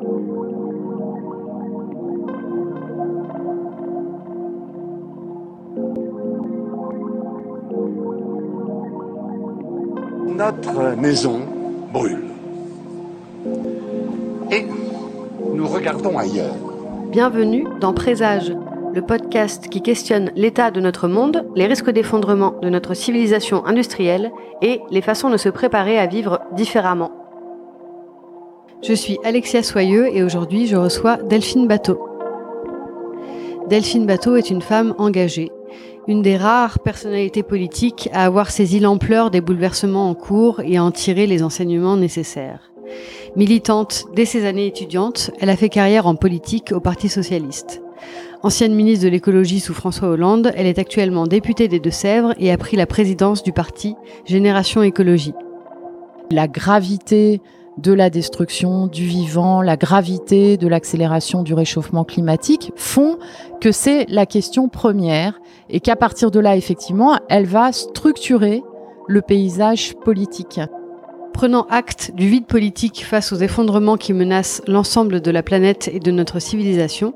Notre maison brûle. Et nous regardons ailleurs. Bienvenue dans Présage, le podcast qui questionne l'état de notre monde, les risques d'effondrement de notre civilisation industrielle et les façons de se préparer à vivre différemment. Je suis Alexia Soyeux et aujourd'hui je reçois Delphine Bateau. Delphine Bateau est une femme engagée, une des rares personnalités politiques à avoir saisi l'ampleur des bouleversements en cours et à en tirer les enseignements nécessaires. Militante dès ses années étudiantes, elle a fait carrière en politique au Parti socialiste. Ancienne ministre de l'écologie sous François Hollande, elle est actuellement députée des Deux-Sèvres et a pris la présidence du parti Génération Écologie. La gravité de la destruction du vivant, la gravité de l'accélération du réchauffement climatique font que c'est la question première et qu'à partir de là, effectivement, elle va structurer le paysage politique. Prenant acte du vide politique face aux effondrements qui menacent l'ensemble de la planète et de notre civilisation,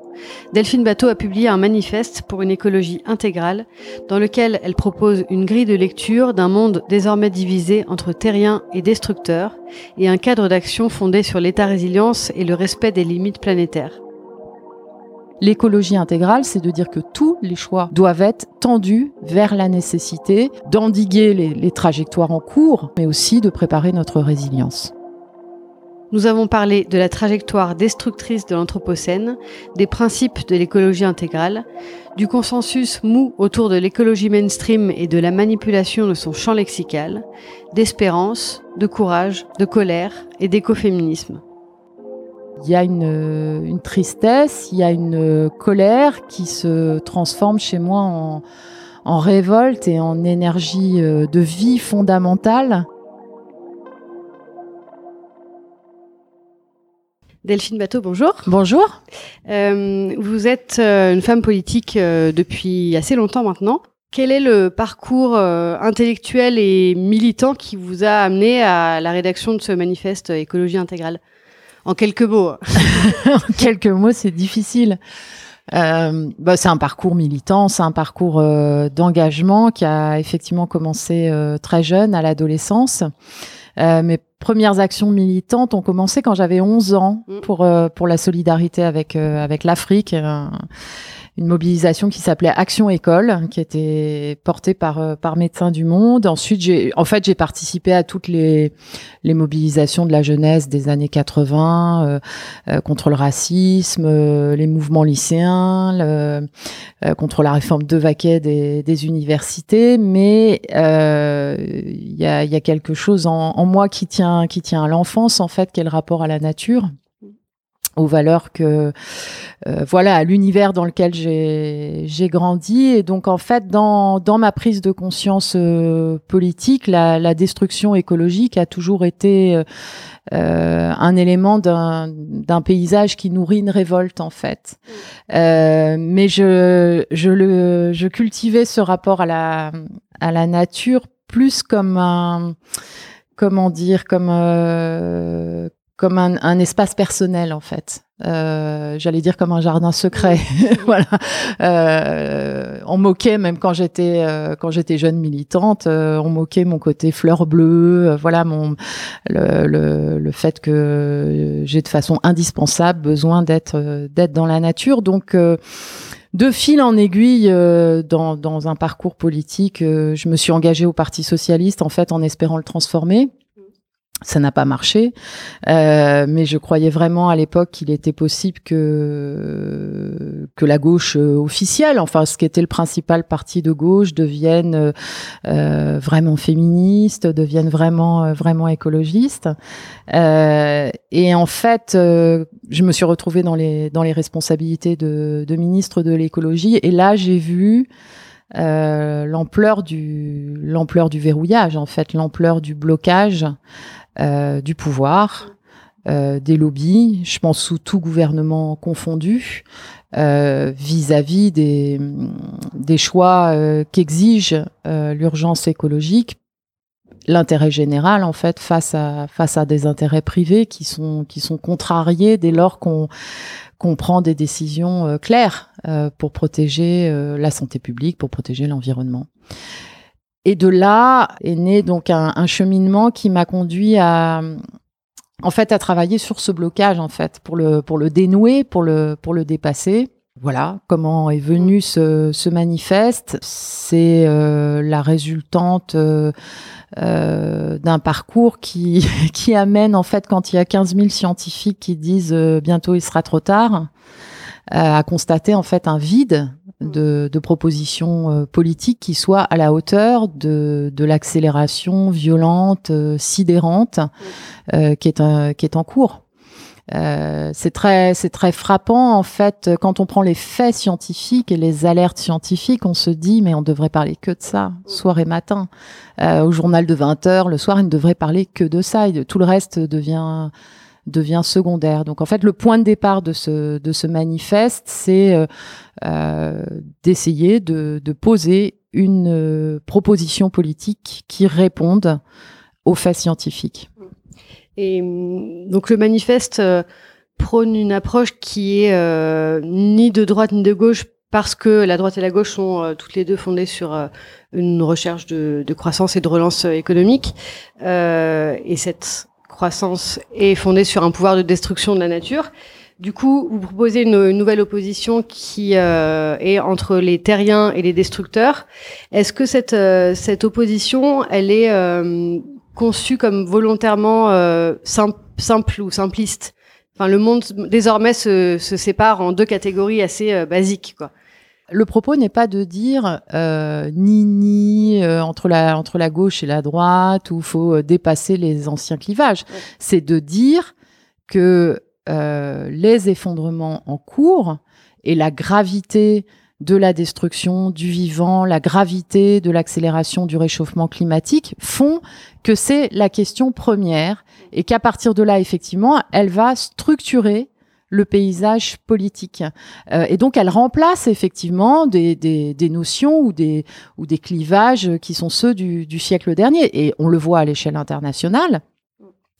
Delphine Bateau a publié un manifeste pour une écologie intégrale dans lequel elle propose une grille de lecture d'un monde désormais divisé entre terriens et destructeurs et un cadre d'action fondé sur l'état résilience et le respect des limites planétaires. L'écologie intégrale, c'est de dire que tous les choix doivent être tendus vers la nécessité d'endiguer les, trajectoires en cours, mais aussi de préparer notre résilience. Nous avons parlé de la trajectoire destructrice de l'Anthropocène, des principes de l'écologie intégrale, du consensus mou autour de l'écologie mainstream et de la manipulation de son champ lexical, d'espérance, de courage, de colère et d'écoféminisme. Il y a une, tristesse, il y a une colère qui se transforme chez moi en, en révolte et en énergie euh, de vie fondamentale. Delphine Bateau, bonjour. Bonjour. Euh, vous êtes euh, une femme politique depuis assez longtemps maintenant. Quel est le parcours intellectuel et militant qui vous a amené à la rédaction de ce manifeste écologie intégrale? En quelques mots. en quelques mots, c'est difficile. Euh, bah, c'est un parcours militant, c'est un parcours euh, d'engagement qui a effectivement commencé euh, très jeune, à l'adolescence. mes premières actions militantes ont commencé quand j'avais 11 ans mm. pour pour la solidarité avec avec l'Afrique une mobilisation qui s'appelait Action École, qui était portée par euh, par Médecins du Monde. Ensuite, j'ai en fait j'ai participé à toutes les les mobilisations de la jeunesse des années 80 euh, euh, contre le racisme, les mouvements lycéens, le, contre la réforme de Vaquet des, des universités. Mais il y a y a quelque chose en, en moi qui tient qui tient à l'enfance en fait, qui est le rapport à la nature aux valeurs que euh, voilà à l'univers dans lequel j'ai j'ai grandi. Et donc en fait dans dans ma prise de conscience euh, politique la, la destruction écologique a toujours été euh, un élément d'un d'un paysage qui nourrit une révolte en fait. Mais je je le je cultivais ce rapport à la à la nature plus comme un comment dire comme comme un, un, espace personnel en fait. Euh, J'allais dire comme un jardin secret. voilà. Euh, on moquait même quand j'étais euh, quand j'étais jeune militante, euh, on moquait mon côté fleur bleue. Euh, voilà mon le, le, le, fait que j'ai de façon indispensable besoin d'être d'être dans la nature. Donc de fil en aiguille dans, dans un parcours politique, je me suis engagée au Parti socialiste en fait en espérant le transformer. Ça n'a pas marché, euh, mais je croyais vraiment à l'époque qu'il était possible que que la gauche euh, officielle, enfin ce qui était le principal parti de gauche, devienne euh, vraiment féministe, devienne vraiment vraiment écologiste. et en fait, je me suis retrouvée dans les dans les responsabilités de, de ministre de l'écologie, et là j'ai vu l'ampleur du l'ampleur du verrouillage en fait l'ampleur du blocage euh, du pouvoir, euh, des lobbies, je pense sous tout gouvernement confondu, euh, vis-à-vis des, des choix qu'exige l'urgence écologique l'intérêt général en fait face à face à des intérêts privés qui sont qui sont contrariés dès lors qu'on qu'on prend des décisions euh, claires euh, pour protéger euh, la santé publique, pour protéger l'environnement. Et de là est né donc un, cheminement qui m'a conduit à en fait à travailler sur ce blocage en fait pour le pour le dénouer, pour le pour le dépasser. Voilà comment est venu ce, ce manifeste. C'est euh, la résultante euh, euh, d'un parcours qui, qui amène, en fait, quand il y a 15 000 scientifiques qui disent bientôt il sera trop tard, à constater en fait un vide de, de propositions politiques qui soient à la hauteur de, de l'accélération violente, sidérante, qui, est, qui est en cours. Euh, c'est très, c'est très frappant en fait quand on prend les faits scientifiques et les alertes scientifiques, on se dit mais on devrait parler que de ça, soir et matin. Euh, au journal de 20 heures, le soir, il ne devrait parler que de ça. Et tout le reste devient devient secondaire. Donc en fait, le point de départ de ce de ce manifeste, c'est euh, euh d'essayer de, de poser une euh, proposition politique qui réponde aux faits scientifiques. Et mm, donc le manifeste euh, prône une approche qui est euh, ni de droite ni de gauche parce que la droite et la gauche sont euh, toutes les deux fondées sur une recherche de, de, croissance et de relance économique. et cette croissance est fondée sur un pouvoir de destruction de la nature. Du coup, vous proposez une, nouvelle opposition qui est entre les terriens et les destructeurs. Est-ce que cette, cette opposition, elle est conçu comme volontairement euh, simple, simple, ou simpliste? Enfin, le monde désormais se, se sépare en deux catégories assez euh, basiques, quoi. Le propos n'est pas de dire euh, ni ni euh, entre la entre la gauche et la droite ou faut euh, dépasser les anciens clivages. C'est de dire que les effondrements en cours et la gravité de la destruction du vivant, la gravité de l'accélération du réchauffement climatique font que c'est la question première et qu'à partir de là, effectivement, elle va structurer le paysage politique. Euh, et donc, elle remplace effectivement des, des, notions ou des, ou des clivages qui sont ceux du, du siècle dernier. Et on le voit à l'échelle internationale.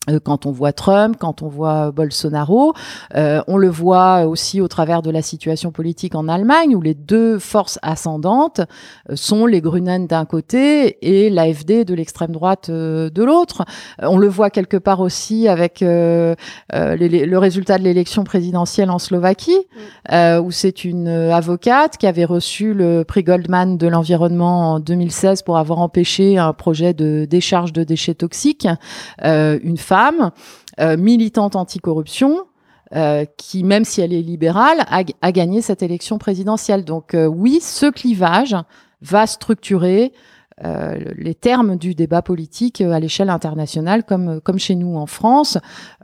Euh, quand on voit Trump, quand on voit Bolsonaro, euh, on le voit aussi au travers de la situation politique en Allemagne, où les deux forces ascendantes euh, sont les Grünen d'un côté et l'AFD de l'extrême droite de l'autre. On le voit quelque part aussi avec le résultat de l'élection présidentielle en Slovaquie, mm. où c'est une avocate qui avait reçu le prix Goldman de l'environnement en 2016 pour avoir empêché un projet de décharge de déchets toxiques. une femme femme, euh, militante anticorruption, euh, qui, même si elle est libérale, a, gagné cette élection présidentielle. Donc euh, oui, ce clivage va structurer les termes du débat politique à l'échelle internationale, comme comme chez nous en France.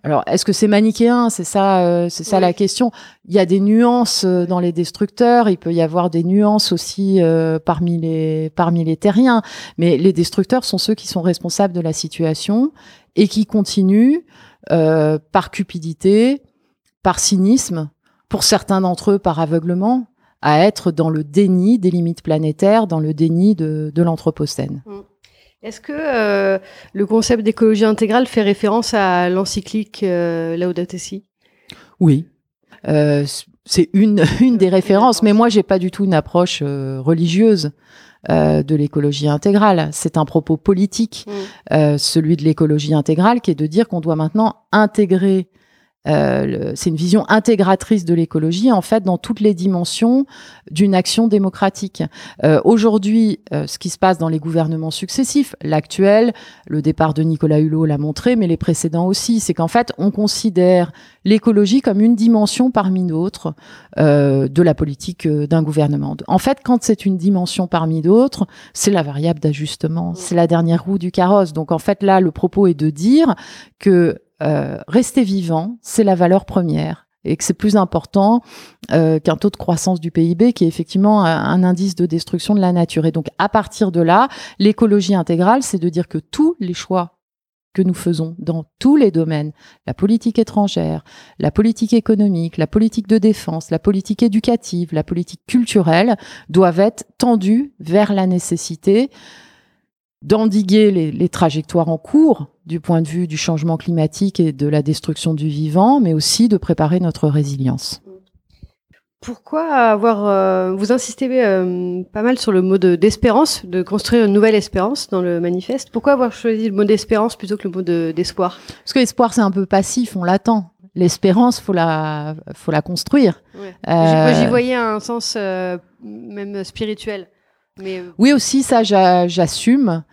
Alors, est-ce que c'est manichéen? C'est ça, c'est ça la question. Il y a des nuances dans les destructeurs. Il peut y avoir des nuances aussi parmi les parmi les terriens. Mais les destructeurs sont ceux qui sont responsables de la situation et qui continuent euh, par cupidité, par cynisme, pour certains d'entre eux par aveuglement, à être dans le déni des limites planétaires, dans le déni de, de l'anthropocène. Mm. Est-ce que euh, le concept d'écologie intégrale fait référence à l'encyclique euh, Laudato Si Oui. Euh, c'est une, une des références, mais moi, j'ai pas du tout une approche religieuse. Euh, de l'écologie intégrale. C'est un propos politique, mm. euh, celui de l'écologie intégrale, qui est de dire qu'on doit maintenant intégrer euh, c'est une vision intégratrice de l'écologie, en fait, dans toutes les dimensions d'une action démocratique. Euh, Aujourd'hui, euh, ce qui se passe dans les gouvernements successifs, l'actuel, le départ de Nicolas Hulot l'a montré, mais les précédents aussi, c'est qu'en fait, on considère l'écologie comme une dimension parmi d'autres euh, de la politique euh, d'un gouvernement. En fait, quand c'est une dimension parmi d'autres, c'est la variable d'ajustement, c'est la dernière roue du carrosse. Donc, en fait, là, le propos est de dire que euh, rester vivant, c'est la valeur première et que c'est plus important euh, qu'un taux de croissance du PIB qui est effectivement un, indice de destruction de la nature. Et donc à partir de là, l'écologie intégrale, c'est de dire que tous les choix que nous faisons dans tous les domaines, la politique étrangère, la politique économique, la politique de défense, la politique éducative, la politique culturelle, doivent être tendus vers la nécessité d'endiguer les, les, trajectoires en cours du point de vue du changement climatique et de la destruction du vivant, mais aussi de préparer notre résilience. Pourquoi avoir euh, vous insistez euh, pas mal sur le mot d'espérance, de, construire une nouvelle espérance dans le manifeste. Pourquoi avoir choisi le mot d'espérance plutôt que le mot d'espoir? Parce que l'espoir c'est un peu passif, on l'attend. L'espérance, faut la, faut la construire. Ouais. Euh... J'y voyais un sens euh, même spirituel. Mais... Oui aussi, ça j'assume.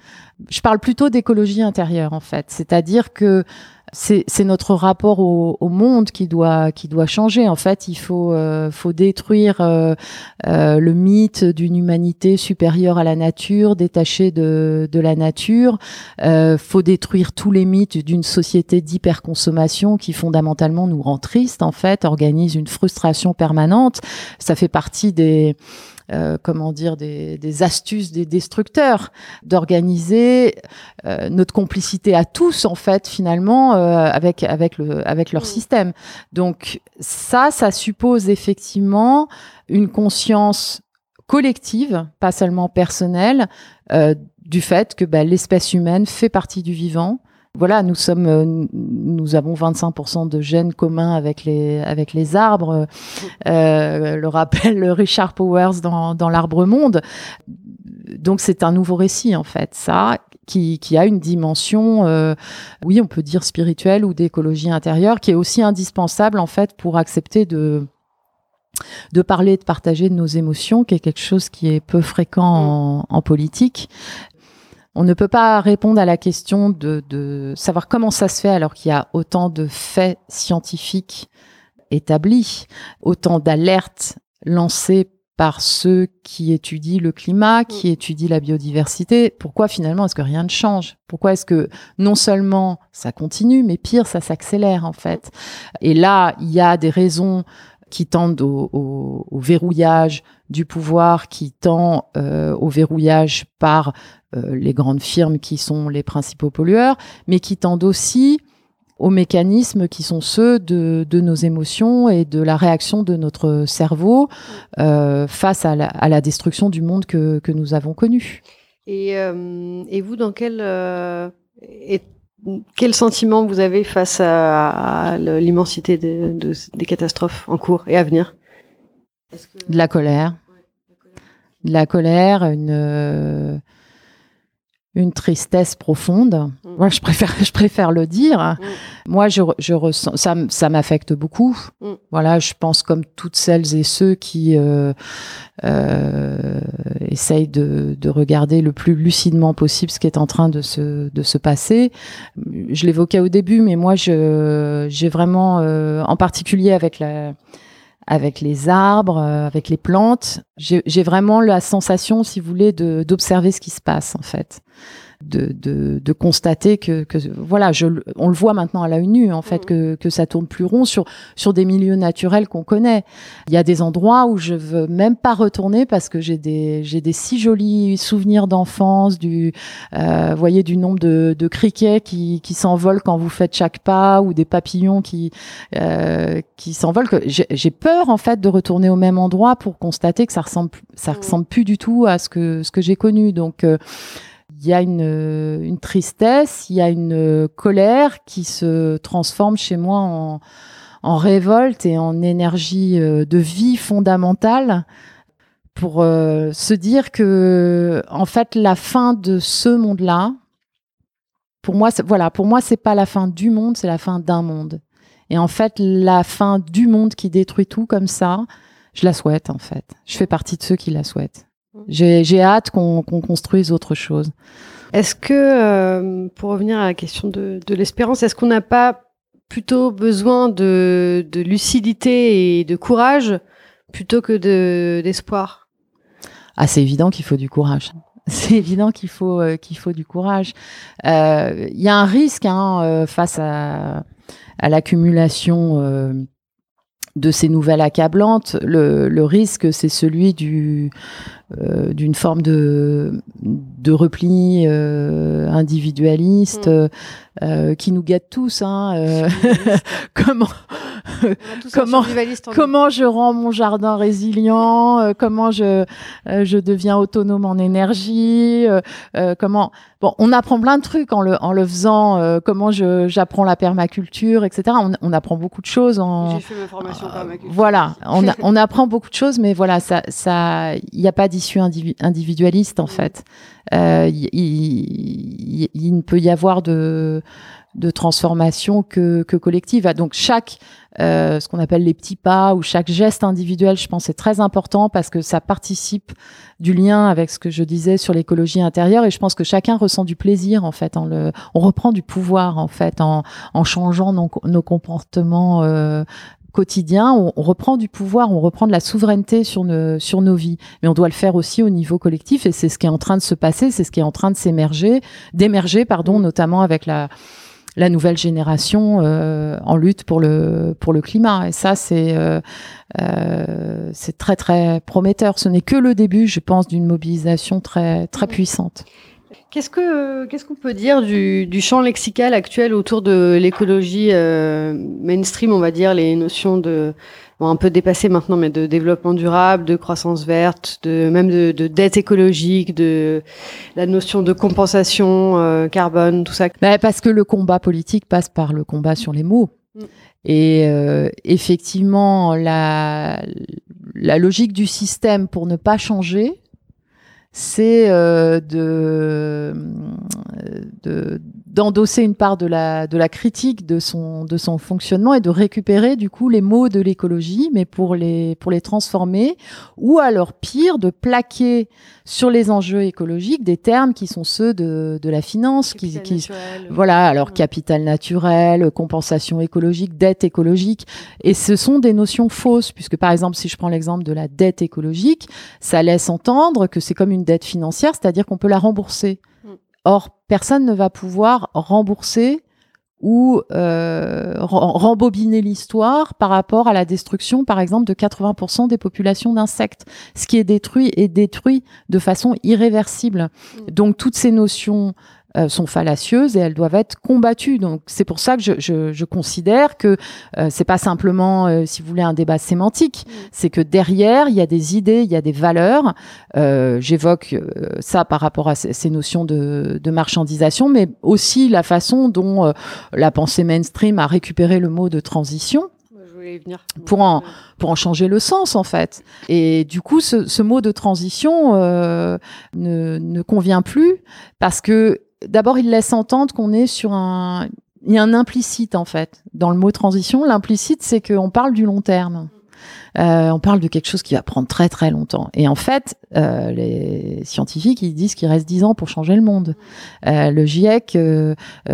Je parle plutôt d'écologie intérieure en fait, c'est-à-dire que c'est notre rapport au, au, monde qui doit qui doit changer. En fait, il faut euh, faut détruire euh, euh, le mythe d'une humanité supérieure à la nature, détachée de de la nature. Euh, faut détruire tous les mythes d'une société d'hyperconsommation qui fondamentalement nous rend triste. En fait, organise une frustration permanente. Ça fait partie des euh, comment dire, des, des, astuces des destructeurs, d'organiser euh, notre complicité à tous en fait finalement euh, avec avec le avec leur mmh. système. Donc ça, ça suppose effectivement une conscience collective, pas seulement personnelle, euh, du fait que bah, l'espèce humaine fait partie du vivant, voilà, nous sommes, euh, nous avons 25% de gènes communs avec les avec les arbres. Euh, le rappelle Richard Powers dans, dans l'arbre monde. Donc c'est un nouveau récit en fait, ça qui, qui a une dimension, euh, oui, on peut dire spirituelle ou d'écologie intérieure, qui est aussi indispensable en fait pour accepter de de parler, de partager nos émotions, qui est quelque chose qui est peu fréquent en, en politique. On ne peut pas répondre à la question de, savoir comment ça se fait alors qu'il y a autant de faits scientifiques établis, autant d'alertes lancées par ceux qui étudient le climat, qui mm. étudient la biodiversité. Pourquoi finalement est-ce que rien ne change? Pourquoi est-ce que non seulement ça continue, mais pire, ça s'accélère en fait? Et là, il y a des raisons qui tendent au, verrouillage du pouvoir, qui tend euh, au verrouillage par euh, les grandes firmes qui sont les principaux pollueurs, mais qui tendent aussi aux mécanismes qui sont ceux de, nos émotions et de la réaction de notre cerveau euh, face à la, destruction du monde que, nous avons connu. Et, vous, dans quel, quel sentiment vous avez face à, l'immensité des catastrophes en cours et à venir? De la colère. De la colère, une une tristesse profonde. Mm. Moi, je préfère, je préfère le dire. Mm. Moi, je, je ressens, ça, ça m'affecte beaucoup. Mm. Voilà, je pense comme toutes celles et ceux qui euh, euh, essayent de, de, regarder le plus lucidement possible ce qui est en train de se, de se passer. Je l'évoquais au début, mais moi, j'ai vraiment, euh, en particulier avec la avec les arbres, euh, avec les plantes. J'ai vraiment la sensation, si vous voulez, d'observer ce qui se passe en fait de, de, de, constater que, que voilà, je, on le voit maintenant à la nu en fait mm. que, que ça tourne plus rond sur sur des milieux naturels qu'on connaît. Il y a des endroits où je veux même pas retourner parce que j'ai des j'ai des si jolis souvenirs d'enfance, du euh, voyez du nombre de, de criquets qui, qui s'envolent quand vous faites chaque pas ou des papillons qui euh, qui s'envolent. Que j'ai peur en fait de retourner au même endroit pour constater que ça ressemble ça mm. ressemble plus du tout à ce que ce que j'ai connu. Donc euh, il y a une, une tristesse, il y a une colère qui se transforme chez moi en, révolte et en énergie euh, de vie fondamentale pour euh, se dire que en fait la fin de ce monde-là pour moi voilà pour moi c'est pas la fin du monde c'est la fin d'un monde. Et en fait la fin du monde qui détruit tout comme ça je la souhaite en fait. Je fais partie de ceux qui la souhaitent j'ai hâte qu'on construise autre chose. Est-ce que, euh, pour revenir à la question de, de l'espérance, est-ce qu'on n'a pas plutôt besoin de, de, lucidité et de courage plutôt que d'espoir? Ah, c'est évident qu'il faut du courage. C'est évident qu'il faut euh, qu'il faut du courage. Euh, il y a un risque hein, face à, à l'accumulation de ces nouvelles accablantes, le, le risque, c'est celui du euh, d'une forme de de repli euh, individualiste mm. euh, qui nous gâte tous. Hein, comment comment comment je rends mon jardin résilient, euh, comment je euh, je deviens autonome en énergie, euh, comment bon, on apprend plein de trucs en le en le faisant, comment je j'apprends la permaculture, etc. On, on, apprend beaucoup de choses en. J'ai fait ma formation permaculture. Voilà, on on apprend beaucoup de choses, mais voilà, ça ça il n'y a pas individualiste en fait. Il, il, il, ne peut y avoir de de transformation que, collective. Ah, donc chaque, euh, ce qu'on appelle les petits pas ou chaque geste individuel, je pense, est très important parce que ça participe du lien avec ce que je disais sur l'écologie intérieure. Et je pense que chacun ressent du plaisir en fait. On reprend du pouvoir en fait en, changeant nos, nos comportements. Euh, quotidiens, on, reprend du pouvoir, on reprend de la souveraineté sur, nos, sur nos vies. Mais on doit le faire aussi au niveau collectif et c'est ce qui est en train de se passer, c'est ce qui est en train de s'émerger, d'émerger, pardon, notamment avec la, la nouvelle génération euh, en lutte pour le pour le climat. Et ça, c'est euh, euh, c'est très très prometteur. Ce n'est que le début, je pense, d'une mobilisation très très puissante. Qu'est-ce que qu'est-ce qu'on peut dire du, du, champ lexical actuel autour de l'écologie mainstream, on va dire les notions de un peu dépassé maintenant, mais de développement durable, de croissance verte, de même de, de dette écologique, de la notion de compensation euh, carbone, tout ça. Bah, parce que le combat politique passe par le combat sur les mots. Mm. Et euh, effectivement, la, la logique du système pour ne pas changer, c'est euh, de, de d'endosser une part de la, de la critique de son, de son fonctionnement et de récupérer du coup les mots de l'écologie, mais pour les, pour les transformer, ou alors pire, de plaquer sur les enjeux écologiques des termes qui sont ceux de, de la finance, qui, qui voilà, alors capital naturel, compensation écologique, dette écologique, et ce sont des notions fausses, puisque par exemple, si je prends l'exemple de la dette écologique, ça laisse entendre que c'est comme une dette financière, c'est-à-dire qu'on peut la rembourser. Or, personne ne va pouvoir rembourser ou euh, rembobiner l'histoire par rapport à la destruction, par exemple, de 80% des populations d'insectes. Ce qui est détruit est détruit de façon irréversible. Mm. Donc toutes ces notions euh, sont fallacieuses et elles doivent être combattues. Donc c'est pour ça que je, je, je considère que euh, c'est pas simplement, euh, si vous voulez, un débat sémantique. Mm. C'est que derrière il y a des idées, il y a des valeurs. Euh, j'évoque ça par rapport à ces, notions de, de, marchandisation, mais aussi la façon dont la pensée mainstream a récupéré le mot de transition pour en pour en changer le sens en fait. Et du coup, ce, ce mot de transition euh, ne, ne convient plus parce que d'abord, il laisse entendre qu'on est sur un... Il y a un implicite, en fait, dans le mot transition. L'implicite, c'est qu'on parle du long terme. Euh, on parle de quelque chose qui va prendre très très longtemps. Et en fait, euh, les scientifiques ils disent qu'il reste dix ans pour changer le monde. Euh, le GIEC,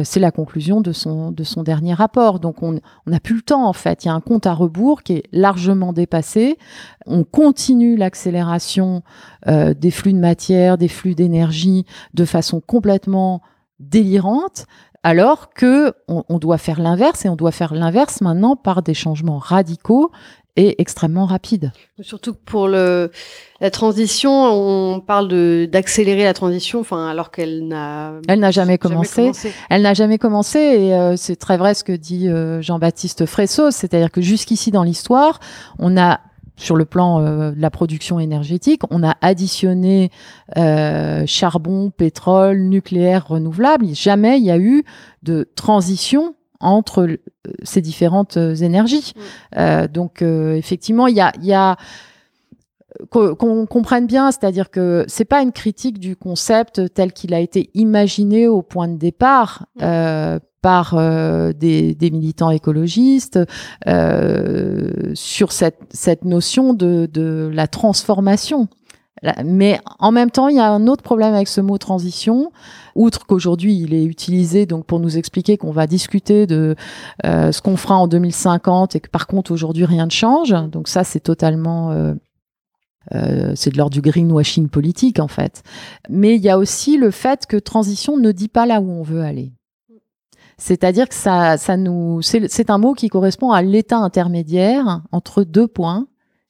c'est la conclusion de son de son dernier rapport. Donc on n'a plus le temps en fait. Il y a un compte à rebours qui est largement dépassé. On continue l'accélération des flux de matière, des flux d'énergie de façon complètement délirante alors que on, on, doit faire l'inverse et on doit faire l'inverse maintenant par des changements radicaux et extrêmement rapide. Surtout pour le, la transition, on parle d'accélérer la transition, enfin alors qu'elle n'a elle n'a jamais, commencé. Elle n'a jamais commencé et euh, c'est très vrai ce que dit euh, Jean-Baptiste Fressos, c'est-à-dire que jusqu'ici dans l'histoire, on a sur le plan euh, de la production énergétique, on a additionné charbon, pétrole, nucléaire, renouvelable. Jamais il y a eu de transition entre euh, ces différentes euh, énergies. Mm. Euh, donc effectivement, il y a, y a qu'on comprenne bien, c'est-à-dire que c'est pas une critique du concept tel qu'il a été imaginé au point de départ mm. euh, par euh, des, des, militants écologistes euh, sur cette, cette notion de, de la transformation. Mais en même temps, il y a un autre problème avec ce mot transition. Outre qu'aujourd'hui, il est utilisé donc pour nous expliquer qu'on va discuter de euh, ce qu'on fera en 2050 et que par contre aujourd'hui rien ne change. Donc ça, c'est totalement euh, euh, c'est de l'ordre du greenwashing politique en fait. Mais il y a aussi le fait que transition ne dit pas là où on veut aller. C'est-à-dire que ça, ça nous, c'est un mot qui correspond à l'état intermédiaire entre deux points,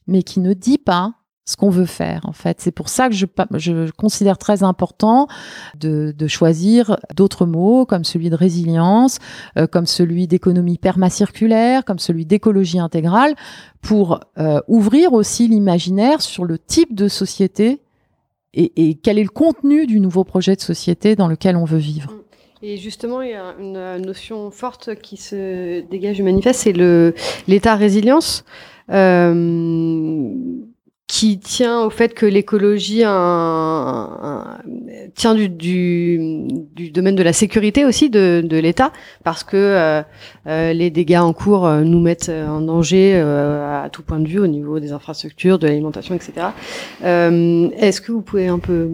mais qui ne dit pas ce qu'on veut faire en fait. C'est pour ça que je, considère très important de, de choisir d'autres mots comme celui de résilience, euh, comme celui d'économie permacirculaire, comme celui d'écologie intégrale, pour euh, ouvrir aussi l'imaginaire sur le type de société et, et, quel est le contenu du nouveau projet de société dans lequel on veut vivre. Et justement, il y a une notion forte qui se dégage du manifeste, c'est l'état résilience. Euh, qui tient au fait que l'écologie tient du, domaine de la sécurité aussi de, l'État, parce que euh, euh, les dégâts en cours euh, nous mettent en danger à tout point de vue au niveau des infrastructures, de l'alimentation, etc. Est-ce que vous pouvez un peu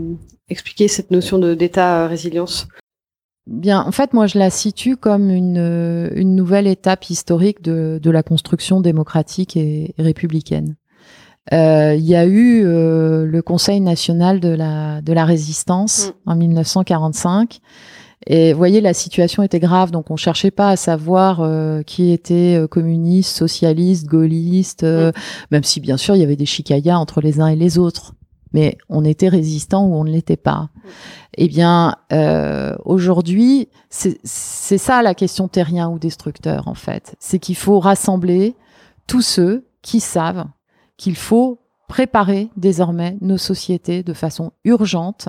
expliquer cette notion d'État résilience? Bien, en fait, moi, je la situe comme une, une nouvelle étape historique de, de la construction démocratique et républicaine. Euh, il y a eu euh, le Conseil national de la, de la résistance mm. en 1945. Et vous voyez, la situation était grave, donc on cherchait pas à savoir euh, qui était communiste, socialiste, gaulliste, mm. même si bien sûr il y avait des chicayas entre les uns et les autres. Mais on était résistant ou on ne l'était pas. Eh bien, aujourd'hui, c'est ça la question terrien ou destructeur en fait. C'est qu'il faut rassembler tous ceux qui savent qu'il faut préparer désormais nos sociétés de façon urgente.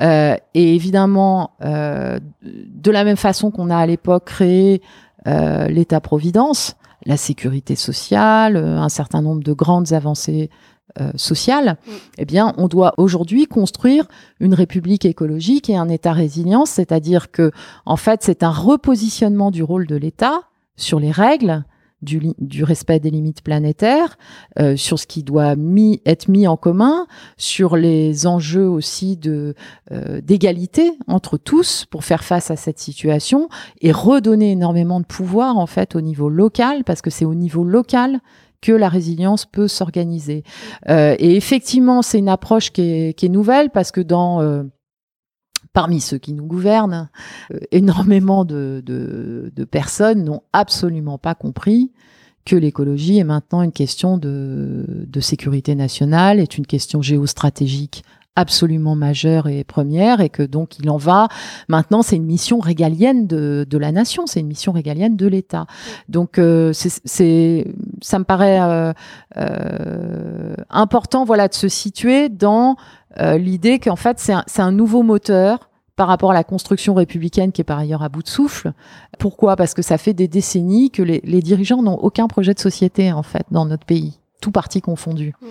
Euh, et évidemment, euh, de la même façon qu'on a à l'époque créé euh, l'État-providence, la sécurité sociale, un certain nombre de grandes avancées sociales, mm. eh bien, on doit aujourd'hui construire une république écologique et un État résilient, c'est-à-dire que, en fait, c'est un repositionnement du rôle de l'État sur les règles du, respect des limites planétaires, euh, sur ce qui doit être mis en commun, sur les enjeux aussi de euh, d'égalité entre tous pour faire face à cette situation et redonner énormément de pouvoir en fait au niveau local parce que c'est au niveau local que la résilience peut s'organiser. Euh, et effectivement, c'est une approche qui est, qui est, nouvelle parce que dans parmi ceux qui nous gouvernent, euh, énormément de, de, personnes n'ont absolument pas compris que l'écologie est maintenant une question de, de, sécurité nationale, est une question géostratégique absolument majeure et première et que donc il en va. Maintenant c'est une mission régalienne de, la nation c'est une mission régalienne de l'État. Donc euh, c'est ça me paraît euh, euh, important voilà de se situer dans l'idée qu'en fait c'est un, un, nouveau moteur par rapport à la construction républicaine qui est par ailleurs à bout de souffle. Pourquoi? Parce que ça fait des décennies que les, les dirigeants n'ont aucun projet de société en fait dans notre pays, tout parti confondu. Mm.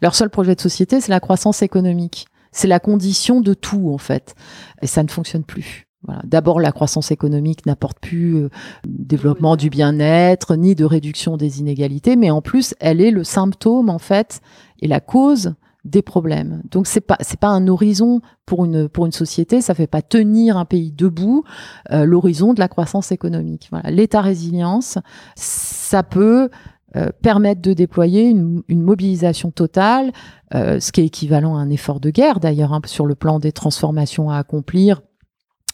Leur seul projet de société, c'est la croissance économique. C'est la condition de tout en fait, et ça ne fonctionne plus. Voilà. D'abord, la croissance économique n'apporte plus euh, développement du bien-être ni de réduction des inégalités, mais en plus, elle est le symptôme en fait et la cause des problèmes. Donc c'est pas c'est pas un horizon pour une pour une société, ça fait pas tenir un pays debout euh, l'horizon de la croissance économique. Voilà, l'état résilience, ça peut euh, permettre de déployer une, mobilisation totale, euh, ce qui est équivalent à un effort de guerre d'ailleurs hein, sur le plan des transformations à accomplir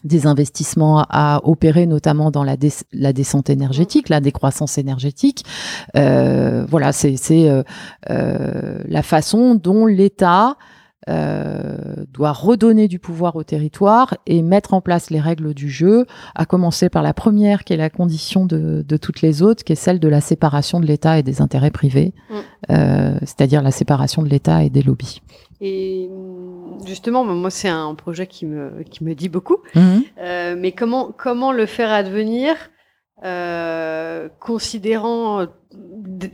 des investissements à opérer, notamment dans la, descente énergétique, la décroissance énergétique. Euh, voilà, c'est euh, la façon dont l'État euh, doit redonner du pouvoir au territoire et mettre en place les règles du jeu, à commencer par la première qui est la condition de, de toutes les autres, qui est celle de la séparation de l'État et des intérêts privés, mm. euh, c'est-à-dire la séparation de l'État et des lobbies. Et mm, justement, moi, c'est un projet qui me, qui me dit beaucoup. Mhm. Euh, mais comment, comment le faire advenir euh, considérant euh,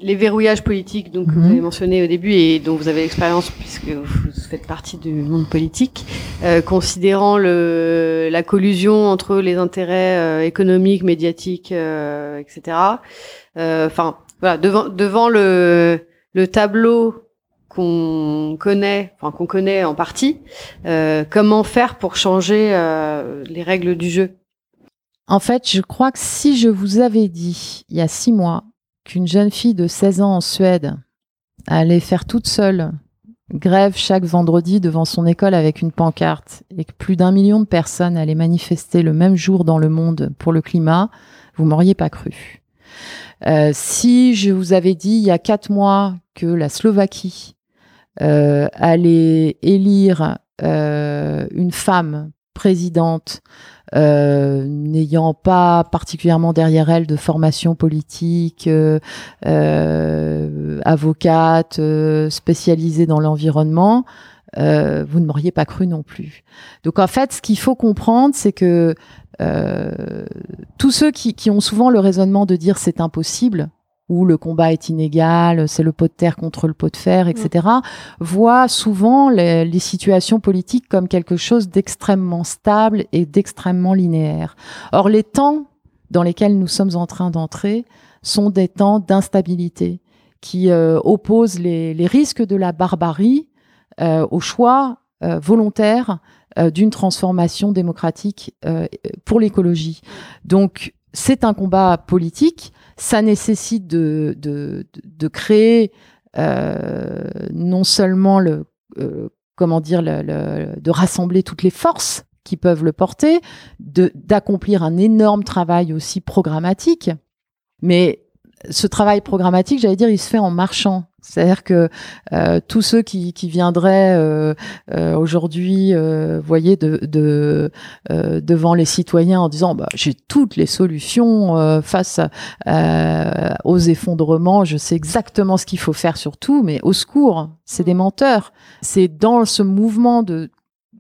les verrouillages politiques donc, que vous mhm. avez mentionné au début et dont vous avez l'expérience puisque vous faites partie du monde politique, euh, considérant la collusion entre les intérêts euh, économiques, médiatiques, euh, etc. Enfin, voilà, devant, devant le, le tableau qu'on connaît, enfin qu'on connaît en partie, comment faire pour changer les règles du jeu? En fait, je crois que si je vous avais dit il y a six mois qu'une jeune fille de 16 ans en Suède allait faire toute seule grève chaque vendredi devant son école avec une pancarte et que plus d'un million de personnes allaient manifester le même jour dans le monde pour le climat, vous m'auriez pas cru. Euh, si je vous avais dit il y a quatre mois que la Slovaquie aller élire une femme présidente euh, n'ayant pas particulièrement derrière elle de formation politique, euh, euh, avocate, spécialisée dans l'environnement, vous ne m'auriez pas cru non plus. Donc en fait, ce qu'il faut comprendre, c'est que tous ceux qui, qui, ont souvent le raisonnement de dire c'est impossible, où le combat est inégal, c'est le pot de terre contre le pot de fer, etc., mm. voient souvent les, situations politiques comme quelque chose d'extrêmement stable et d'extrêmement linéaire. Or, les temps dans lesquels nous sommes en train d'entrer sont des temps d'instabilité qui euh, opposent les, risques de la barbarie euh, au choix euh, volontaire d'une transformation démocratique pour l'écologie. Donc, c'est un combat politique ça nécessite de, de, de créer euh, non seulement le, euh, comment dire, le, de rassembler toutes les forces qui peuvent le porter, d'accomplir un énorme travail aussi programmatique, mais ce travail programmatique, j'allais dire, il se fait en marchant. C'est-à-dire que euh, tous ceux qui, qui viendraient euh, euh, aujourd'hui, euh, voyez, de, de euh, devant les citoyens en disant bah, j'ai toutes les solutions euh, face aux effondrements, je sais exactement ce qu'il faut faire sur tout, mais au secours, c'est des menteurs. C'est dans ce mouvement de,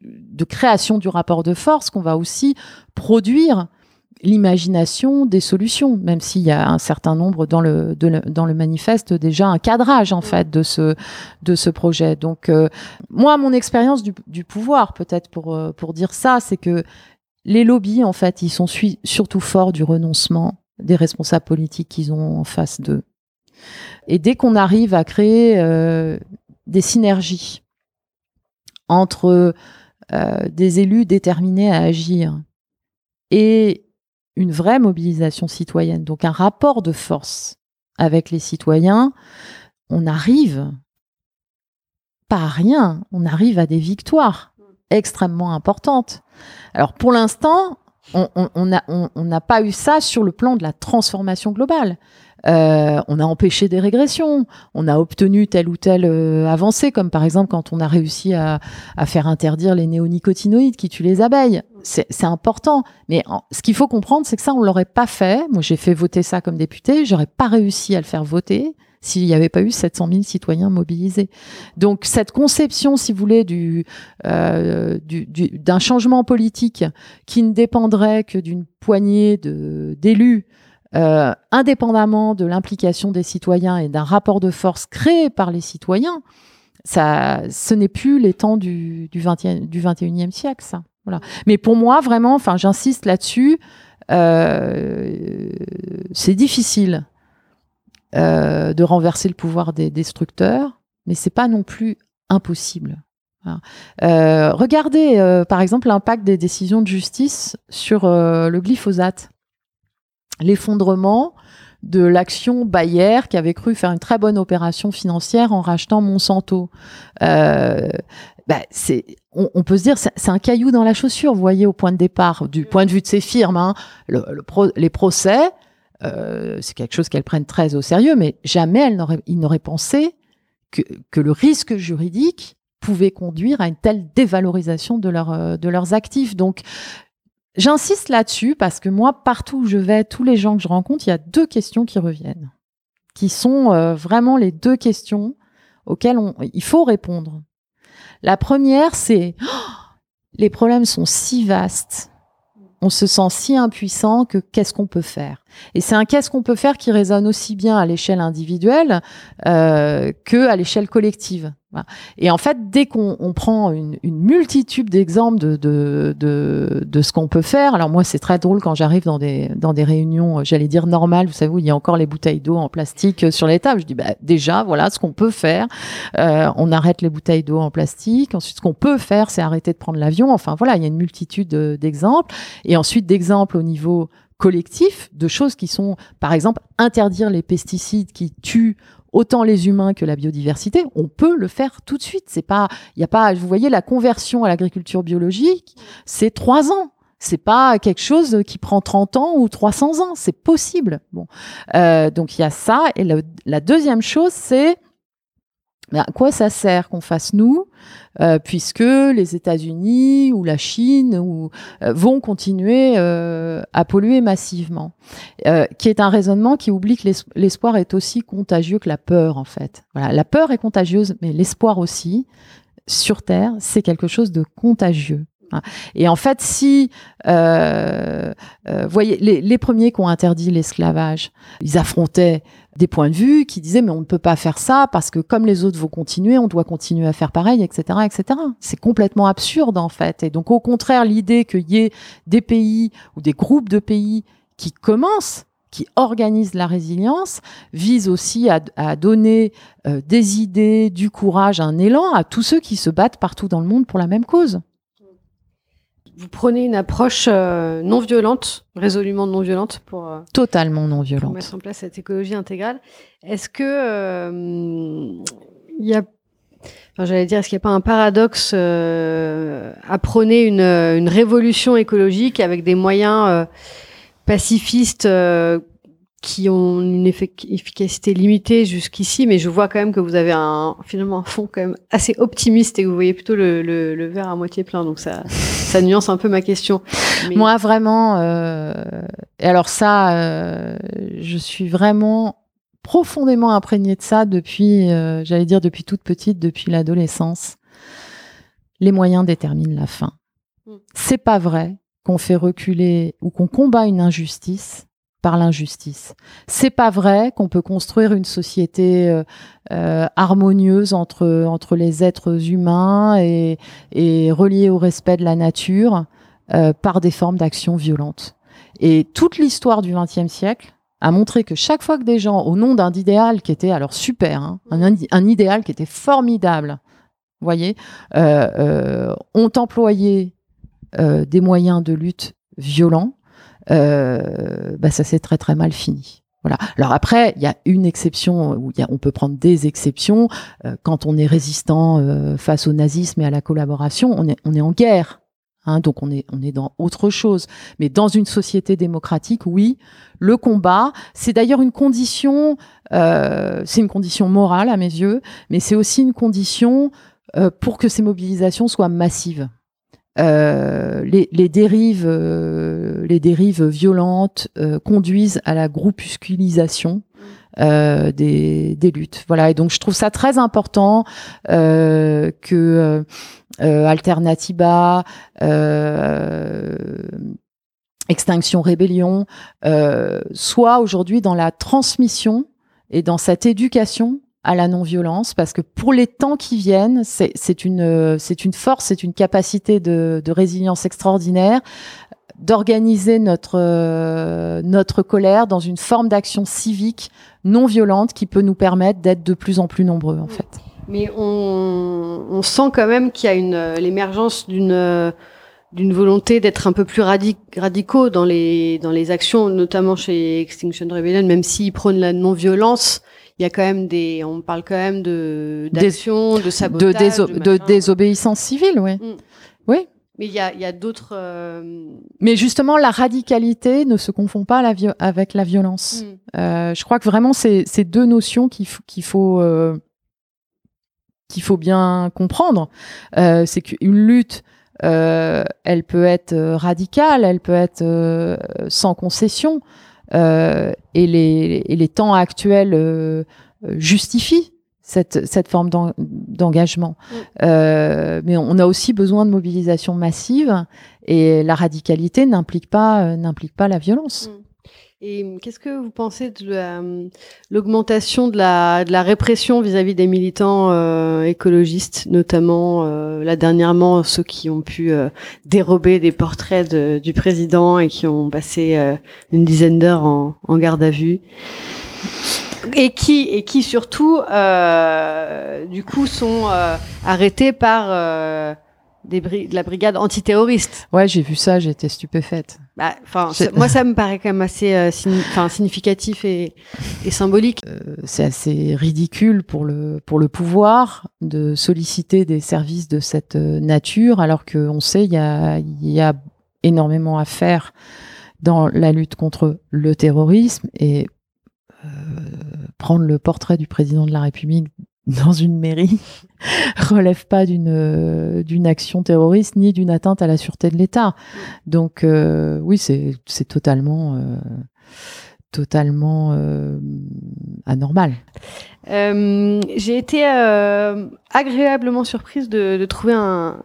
de création du rapport de force qu'on va aussi produire l'imagination des solutions, même s'il y a un certain nombre dans le, dans le manifeste déjà un cadrage en fait de ce, de ce projet. Donc euh, moi, mon expérience du, du, pouvoir, peut-être pour, euh, pour dire ça, c'est que les lobbies, en fait, ils sont surtout forts du renoncement des responsables politiques qu'ils ont en face d'eux. Et dès qu'on arrive à créer euh, des synergies entre des élus déterminés à agir et une vraie mobilisation citoyenne, donc un rapport de force avec les citoyens, on arrive pas à rien, on arrive à des victoires extrêmement importantes. Alors pour l'instant, on n'a pas eu ça sur le plan de la transformation globale. Euh, on a empêché des régressions, on a obtenu telle ou telle euh, avancée, comme par exemple quand on a réussi à, faire interdire les néonicotinoïdes qui tuent les abeilles. C'est important, mais ce qu'il faut comprendre, c'est que ça, on l'aurait pas fait. Moi, j'ai fait voter ça comme député, j'aurais pas réussi à le faire voter s'il n'y avait pas eu 700 000 citoyens mobilisés. Donc cette conception, si vous voulez, du, euh, d'un changement politique qui ne dépendrait que d'une poignée d'élus euh, indépendamment de l'implication des citoyens et d'un rapport de force créé par les citoyens, ça, ce n'est plus les temps du, du, 20 du 21e siècle, ça. Voilà. Mais pour moi, vraiment, enfin, j'insiste là-dessus, euh, c'est difficile euh, de renverser le pouvoir des destructeurs, mais c'est pas non plus impossible. Euh, regardez, euh, par exemple, l'impact des décisions de justice sur euh, le glyphosate l'effondrement de l'action Bayer qui avait cru faire une très bonne opération financière en rachetant Monsanto. Euh, bah, c'est, on, peut se dire, c'est un caillou dans la chaussure, vous voyez, au point de départ, du point de vue de ces firmes. Hein. Le, les procès, euh, c'est quelque chose qu'elles prennent très au sérieux, mais jamais elles n'auraient, ils n'auraient pensé que, que le risque juridique pouvait conduire à une telle dévalorisation de, leur, euh, de leurs actifs. Donc, J'insiste là-dessus parce que moi, partout où je vais, tous les gens que je rencontre, il y a deux questions qui reviennent, qui sont euh, vraiment les deux questions auxquelles il faut répondre. La première, c'est les problèmes sont si vastes, on se sent si impuissant que qu'est-ce qu'on peut faire? Et c'est un qu'est-ce qu'on peut faire qui résonne aussi bien à l'échelle individuelle euh, que à l'échelle collective. Et en fait, dès qu'on prend une, multitude d'exemples de, de, de, de, ce qu'on peut faire, alors moi c'est très drôle quand j'arrive dans des, dans des réunions, j'allais dire normales, vous savez, où il y a encore les bouteilles d'eau en plastique sur les tables. Je dis bah, déjà, voilà ce qu'on peut faire. Euh, on arrête les bouteilles d'eau en plastique. Ensuite, ce qu'on peut faire, c'est arrêter de prendre l'avion. Enfin voilà, il y a une multitude d'exemples. Et ensuite, d'exemples au niveau collectif de choses qui sont, par exemple, interdire les pesticides qui tuent autant les humains que la biodiversité, on peut le faire tout de suite. C'est pas, il y a pas, vous voyez, la conversion à l'agriculture biologique, c'est trois ans. C'est pas quelque chose qui prend 30 ans ou 300 ans. C'est possible. Bon, euh, donc il y a ça. Et la deuxième chose, c'est À quoi ça sert qu'on fasse nous, euh, puisque les États-Unis ou la Chine euh, vont continuer euh, à polluer massivement Qui est un raisonnement qui oublie que l'es- l'espoir est aussi contagieux que la peur, en fait. Voilà, la peur est contagieuse, mais l'espoir aussi, sur Terre, c'est quelque chose de contagieux. Hein. Et en fait, si, euh, voyez, les premiers qui ont interdit l'esclavage, ils affrontaient des points de vue qui disaient mais on ne peut pas faire ça parce que comme les autres vont continuer, on doit continuer à faire pareil, etc., etc. C'est complètement absurde en fait. Et donc au contraire, l'idée qu'il y ait des pays ou des groupes de pays qui commencent qui organisent la résilience, vise aussi à, à donner euh, des idées, du courage, un élan à tous ceux qui se battent partout dans le monde pour la même cause. Vous prenez une approche euh, non violente, résolument non violente pour, euh, Totalement non pour violente. mettre en place cette écologie intégrale. Est-ce que euh, il y a, enfin, j'allais dire, est-ce qu'il n'y a pas un paradoxe euh, à prôner une, une révolution écologique avec des moyens euh, pacifistes euh, qui ont une effic- efficacité limitée jusqu'ici, mais je vois quand même que vous avez un finalement un fond quand même assez optimiste et que vous voyez plutôt le, le, le verre à moitié plein, donc ça, ça nuance un peu ma question. Mais- Moi, vraiment, euh, et alors ça, euh, je suis vraiment profondément imprégnée de ça depuis, euh, j'allais dire depuis toute petite, depuis l'adolescence. Les moyens déterminent la fin. Mm. C'est pas vrai qu'on fait reculer ou qu'on combat une injustice par l'injustice. C'est pas vrai qu'on peut construire une société euh, euh, harmonieuse entre entre les êtres humains et, et reliée au respect de la nature euh, par des formes d'action violentes. Et toute l'histoire du XXe siècle a montré que chaque fois que des gens, au nom d'un idéal qui était alors super, hein, un, idéal qui était formidable, voyez, ont employé des moyens de lutte violents, bah, ça s'est très très mal fini. Voilà. Alors après, il y a une exception où il y a, on peut prendre des exceptions euh, quand on est résistant euh, face au nazisme et à la collaboration. On est on est en guerre, hein, donc on est on est dans autre chose. Mais dans une société démocratique, oui, le combat, c'est d'ailleurs une condition, euh, c'est une condition morale à mes yeux, mais c'est aussi une condition euh, pour que ces mobilisations soient massives. Euh, les, les dérives, euh, les dérives violentes euh, conduisent à la groupusculisation euh, des, des luttes. Voilà, et donc je trouve ça très important euh, que euh, Alternativa, Extinction Rébellion soit aujourd'hui dans la transmission et dans cette éducation à la non-violence, parce que pour les temps qui viennent, c'est une, euh, c'est une force, c'est une capacité de, résilience extraordinaire d'organiser notre, euh, notre colère dans une forme d'action civique non violente qui peut nous permettre d'être de plus en plus nombreux, en fait. Mais on, on sent quand même qu'il y a une euh, l'émergence d'une d'une volonté d'être un peu plus radi- radicaux dans les dans les actions, notamment chez Extinction Rebellion, même s'ils prônent la non-violence. Il y a quand même des, on parle quand même de d'actions, de De, sabotage, déso- de, désobéissance civile, oui. Mm. Oui. Mais il y a il y a d'autres. euh, Mais justement, la radicalité ne se confond pas la avec la violence. mm. Euh, je crois que vraiment, c'est c'est deux notions qu'il qu'il faut, euh, qu'il faut bien comprendre. Euh, c'est qu'une lutte, euh, elle peut être euh, radicale, elle peut être euh, sans concession, et, les, et les temps actuels euh, euh, justifient cette, cette forme d'en- d'engagement. Mm. Euh, mais on a aussi besoin de mobilisation massive, et la radicalité n'implique pas, euh, n'implique pas la violence. Mm. Et hum, qu'est-ce que vous pensez de hum, l'augmentation de la, de la répression vis-à-vis des militants euh, écologistes, notamment euh, là dernièrement ceux qui ont pu euh, dérober des portraits du président et qui ont passé une dizaine d'heures en, garde à vue et qui et qui surtout du coup sont arrêtés par des de la brigade antiterroriste. Ouais, j'ai vu ça, été stupéfaite. Bah, enfin, moi, ça me paraît quand même assez euh, signi- significatif et, et symbolique. Euh, c'est assez ridicule pour le, pour le pouvoir de solliciter des services de cette euh, nature, alors qu'on sait il y a, il y a énormément à faire dans la lutte contre le terrorisme et euh, prendre le portrait du président de la République dans une mairie relève pas d'une d'une action terroriste ni d'une atteinte à la sûreté de l'État. Donc oui, c'est c'est totalement totalement euh, anormal. Euh, j'ai été euh, agréablement surprise de, trouver un,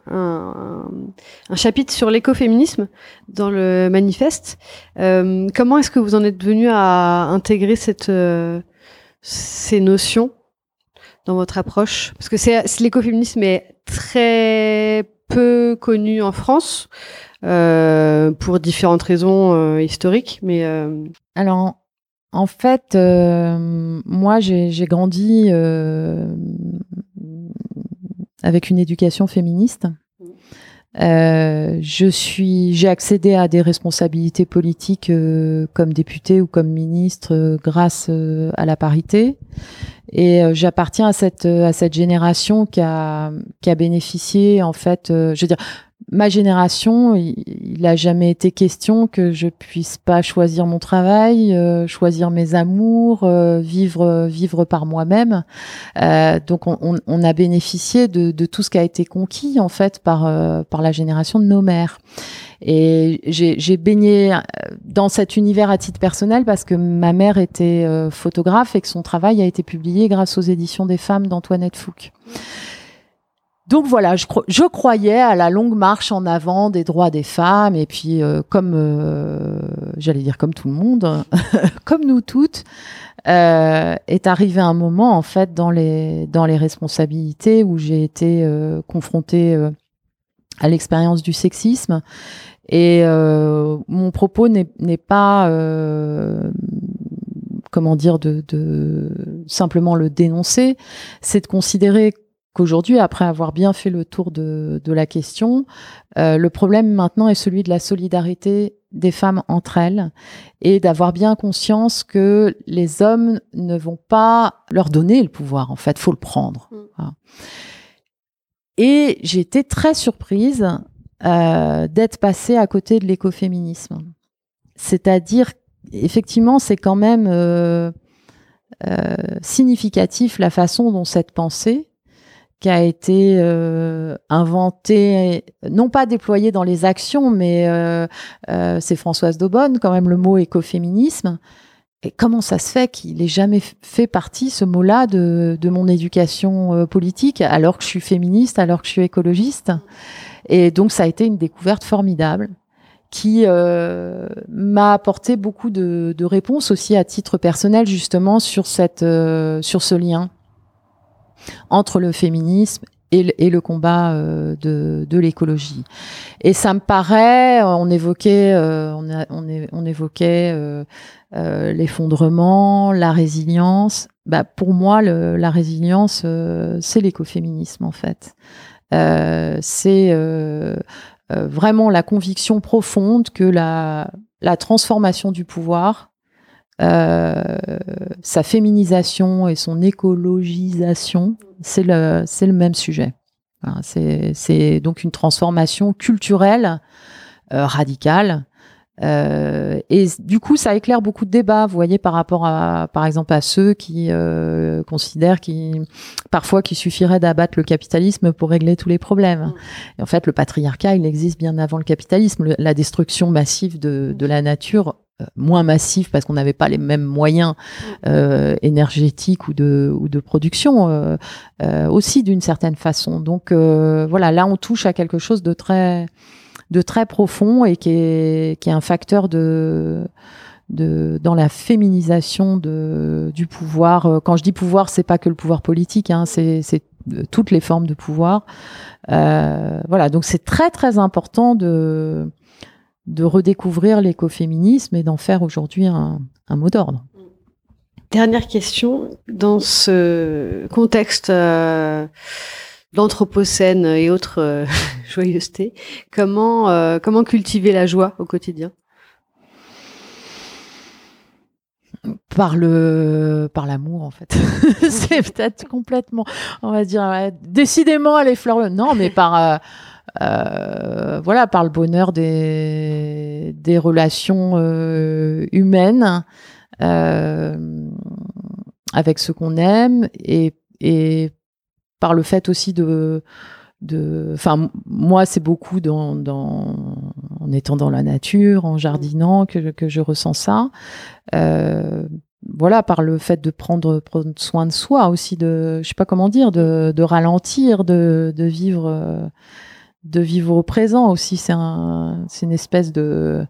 chapitre sur l'écoféminisme dans le manifeste. comment est-ce que vous en êtes venu à intégrer cette, ces notions? Dans votre approche? Parce que c'est, l'écoféminisme est très peu connu en France. pour différentes raisons historiques, mais alors, en fait, euh, moi, j'ai grandi euh, avec une éducation féministe. Euh, je suis, j'ai accédé à des responsabilités politiques comme députée ou comme ministre grâce à la parité. Et j'appartiens à cette à cette génération qui a qui a bénéficié en fait, je veux dire, ma génération, il n'a jamais été question que je puisse pas choisir mon travail, euh, choisir mes amours, euh, vivre vivre par moi-même. Euh, donc on, on, a bénéficié de, de, tout ce qui a été conquis en fait par par la génération de nos mères. Et j'ai baigné dans cet univers à titre personnel parce que ma mère était photographe et que son travail a été publié grâce aux éditions des femmes d'Antoinette Fouque. Donc voilà, je, croyais à la longue marche en avant des droits des femmes et puis euh, comme euh, j'allais dire comme tout le monde, comme nous toutes, euh, est arrivé un moment en fait dans les dans les responsabilités où j'ai été confrontée à l'expérience du sexisme et mon propos n'est pas comment dire de, de simplement le dénoncer, c'est de considérer qu'aujourd'hui, après avoir bien fait le tour de, de la question, euh, le problème maintenant est celui de la solidarité des femmes entre elles et d'avoir bien conscience que les hommes ne vont pas leur donner le pouvoir. En fait, faut le prendre. Mm. Et j'ai été très surprise euh, d'être passée à côté de l'écoféminisme. C'est-à-dire, effectivement, c'est quand même euh, euh, significatif la façon dont cette pensée qui a été euh, inventé, non pas déployé dans les actions, mais euh, euh, c'est Françoise Daubonne, quand même, le mot écoféminisme. Et comment ça se fait qu'il ait jamais fait partie, ce mot-là, de, de, mon éducation politique, alors que je suis féministe, alors que je suis écologiste? Et donc, ça a été une découverte formidable qui m'a apporté beaucoup de, de, réponses aussi à titre personnel, justement, sur, cette, sur ce lien entre le féminisme et le, combat euh, de, l'écologie. Et ça me paraît, on évoquait, euh, on, évoquait euh, l'effondrement, la résilience. Bah, pour moi, la résilience, c'est l'écoféminisme en fait. c'est vraiment la conviction profonde que la, transformation du pouvoir euh, sa féminisation et son écologisation, c'est le, c'est le même sujet. c'est, c'est donc une transformation culturelle euh, radicale. Euh, et du coup, ça éclaire beaucoup de débats, vous voyez, par rapport à, par exemple, à ceux qui euh, considèrent qui parfois qu'il suffirait d'abattre le capitalisme pour régler tous les problèmes. Mm. Et en fait, le patriarcat, il existe bien avant le capitalisme. la destruction massive de, de la nature euh, moins massif parce qu'on n'avait pas les mêmes moyens mm. euh, énergétiques ou de, ou de production euh, euh, aussi d'une certaine façon. Donc euh, voilà, là on touche à quelque chose de très de très profond et qui est, qui est un facteur de de, dans la féminisation de, du pouvoir. Quand je dis pouvoir, c'est pas que le pouvoir politique, hein, c'est toutes les formes de pouvoir. Euh, voilà, donc c'est très très important de de redécouvrir l'écoféminisme et d'en faire aujourd'hui un, mot d'ordre. Dernière question, dans ce contexte euh, d'anthropocène et autres euh, joyeusetés, comment, euh, comment cultiver la joie au quotidien? Par le par l'amour en fait. C'est peut-être complètement on va dire décidément elle fleur non mais par euh, voilà, par le bonheur des, des relations humaines euh, avec ce qu'on aime et, et par le fait aussi de enfin moi c'est beaucoup dans, en étant dans la nature en jardinant que, que je ressens ça. Euh, voilà par le fait de prendre, soin de soi aussi de je sais pas comment dire de, ralentir de, vivre de vivre au présent aussi. C'est un, une espèce de,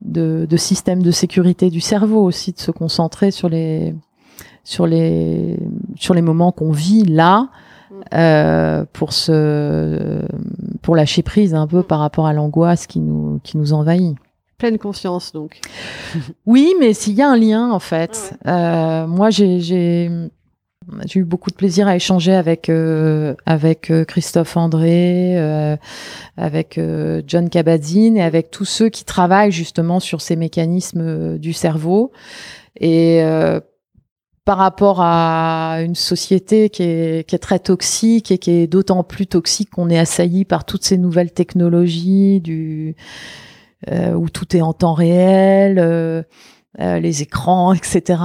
de, système de sécurité du cerveau aussi de se concentrer sur les sur les sur les moments qu'on vit là euh, pour se pour lâcher prise un peu par rapport à l'angoisse qui nous qui nous envahit. Pleine conscience donc. oui, mais s'il y a un lien en fait. Euh, moi j'ai j'ai eu beaucoup de plaisir à échanger avec euh, avec Christophe André, avec John Kabat-Zinn et avec tous ceux qui travaillent justement sur ces mécanismes du cerveau. Et par rapport à une société qui est, très toxique et qui est d'autant plus toxique qu'on est assailli par toutes ces nouvelles technologies euh, où tout est en temps réel, euh, euh, les écrans, etc.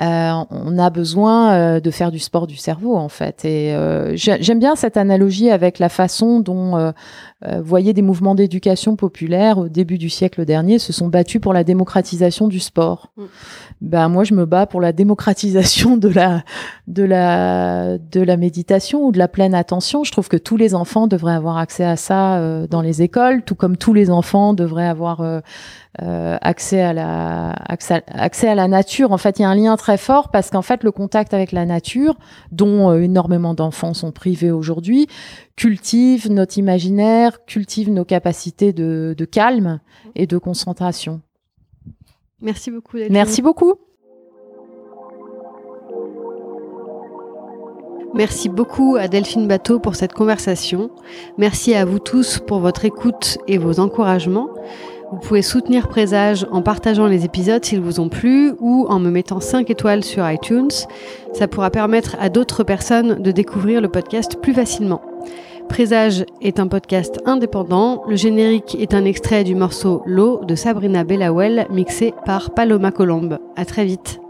on a besoin de faire du sport du cerveau en fait. Et j'aime bien cette analogie avec la façon dont vous voyez des mouvements d'éducation populaire au début du siècle dernier se sont battus pour la démocratisation du sport. Mm ben moi je me bats pour la démocratisation de la de la de la méditation ou de la pleine attention. Je trouve que tous les enfants devraient avoir accès à ça euh, dans les écoles, tout comme tous les enfants devraient avoir euh, euh, accès à la accès, accès, à la nature. En fait, il y a un lien très fort parce qu'en fait le contact avec la nature, dont énormément d'enfants sont privés aujourd'hui, cultive notre imaginaire, cultive nos capacités de, de calme et de concentration. Merci beaucoup. Merci beaucoup. Merci beaucoup à Delphine Bateau pour cette conversation. Merci à vous tous pour votre écoute et vos encouragements. Vous pouvez soutenir Présage en partageant les épisodes s'ils vous ont plu ou en me mettant 5 étoiles sur iTunes. Ça pourra permettre à d'autres personnes de découvrir le podcast plus facilement. Présage est un podcast indépendant. Le générique est un extrait du morceau L'eau de Sabrina Bellawell mixé par Paloma Colombe. À très vite.